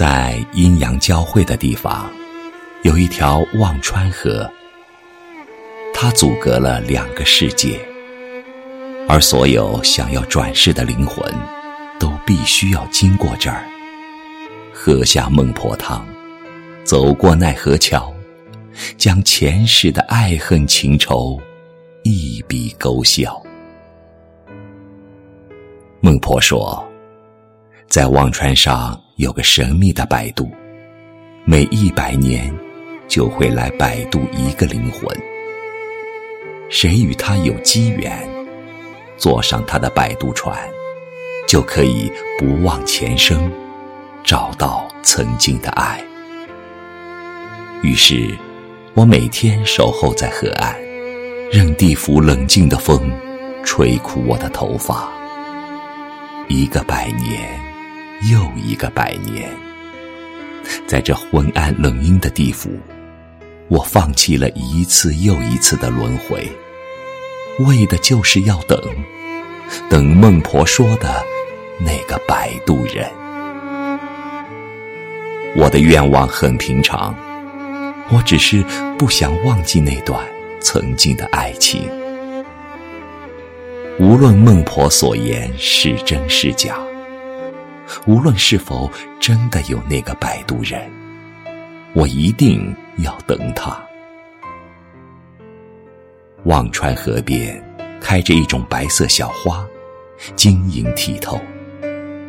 在阴阳交汇的地方，有一条忘川河，它阻隔了两个世界，而所有想要转世的灵魂，都必须要经过这儿，喝下孟婆汤，走过奈何桥，将前世的爱恨情仇一笔勾销。孟婆说，在忘川上。有个神秘的摆渡，每一百年就会来摆渡一个灵魂。谁与他有机缘，坐上他的摆渡船，就可以不忘前生，找到曾经的爱。于是，我每天守候在河岸，任地府冷静的风吹枯我的头发。一个百年。又一个百年，在这昏暗冷阴的地府，我放弃了一次又一次的轮回，为的就是要等，等孟婆说的那个摆渡人。我的愿望很平常，我只是不想忘记那段曾经的爱情。无论孟婆所言是真是假。无论是否真的有那个摆渡人，我一定要等他。忘川河边开着一种白色小花，晶莹剔透，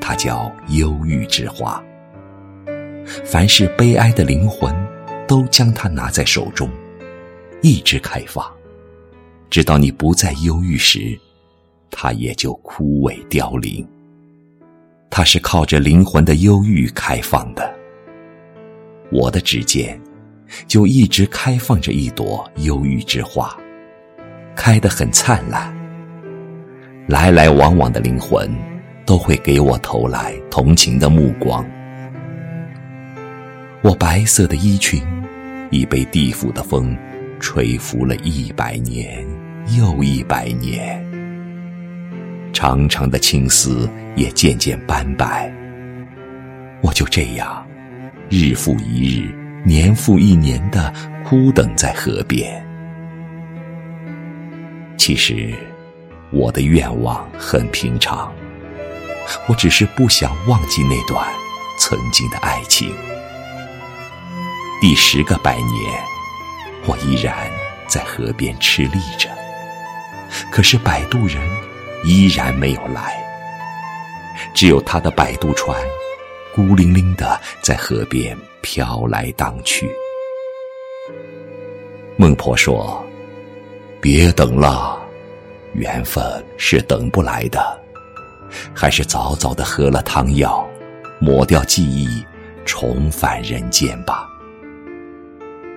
它叫忧郁之花。凡是悲哀的灵魂，都将它拿在手中，一直开放，直到你不再忧郁时，它也就枯萎凋零。它是靠着灵魂的忧郁开放的，我的指尖就一直开放着一朵忧郁之花，开得很灿烂。来来往往的灵魂都会给我投来同情的目光。我白色的衣裙已被地府的风吹拂了一百年又一百年。长长的青丝也渐渐斑白，我就这样，日复一日，年复一年的枯等在河边。其实，我的愿望很平常，我只是不想忘记那段曾经的爱情。第十个百年，我依然在河边吃力着，可是摆渡人。依然没有来，只有他的摆渡船孤零零的在河边飘来荡去。孟婆说：“别等了，缘分是等不来的，还是早早的喝了汤药，抹掉记忆，重返人间吧。”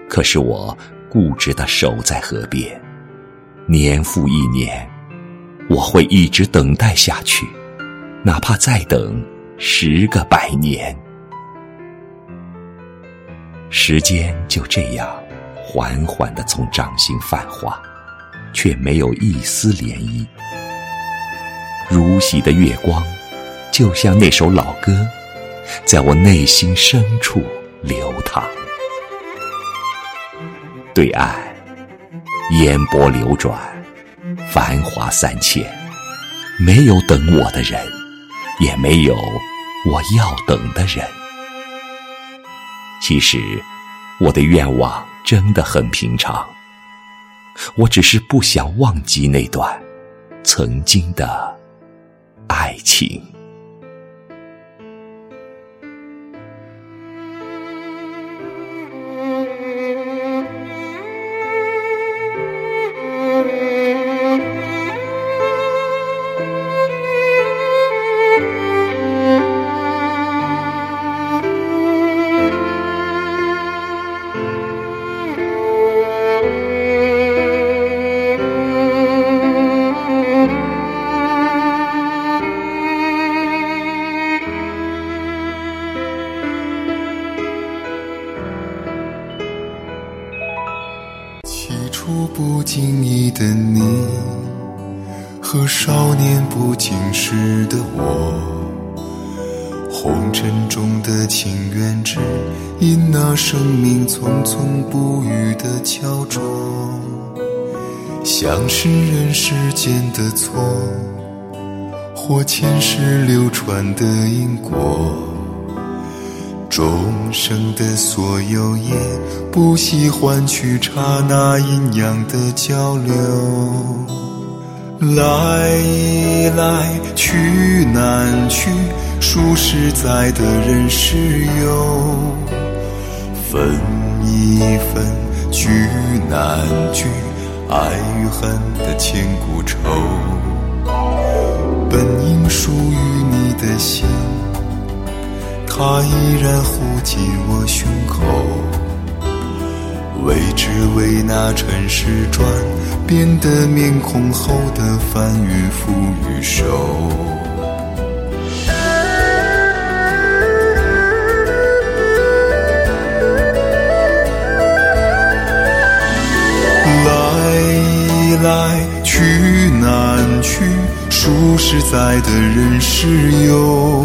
可是我固执的守在河边，年复一年。我会一直等待下去，哪怕再等十个百年。时间就这样缓缓的从掌心泛化，却没有一丝涟漪。如洗的月光，就像那首老歌，在我内心深处流淌。对岸，烟波流转。繁华三千，没有等我的人，也没有我要等的人。其实，我的愿望真的很平常，我只是不想忘记那段曾经的爱情。不经意的你，和少年不经事的我，红尘中的情缘只因那生命匆匆不语的胶着，像是人世间的错，或前世流传的因果。众生的所有也不惜换取刹那阴阳的交流。来来去难去，数十载的人世游，分一分聚难聚，爱与恨的千古愁，本应属于你的心，它依然护紧我胸口。为只为那尘世转变的面孔后的翻云覆雨手。来来去难去，数十载的人世游，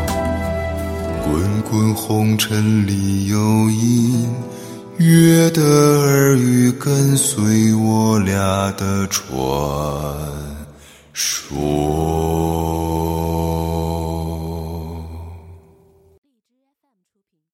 滚滚红尘里有隐约的耳语跟随我俩的传说。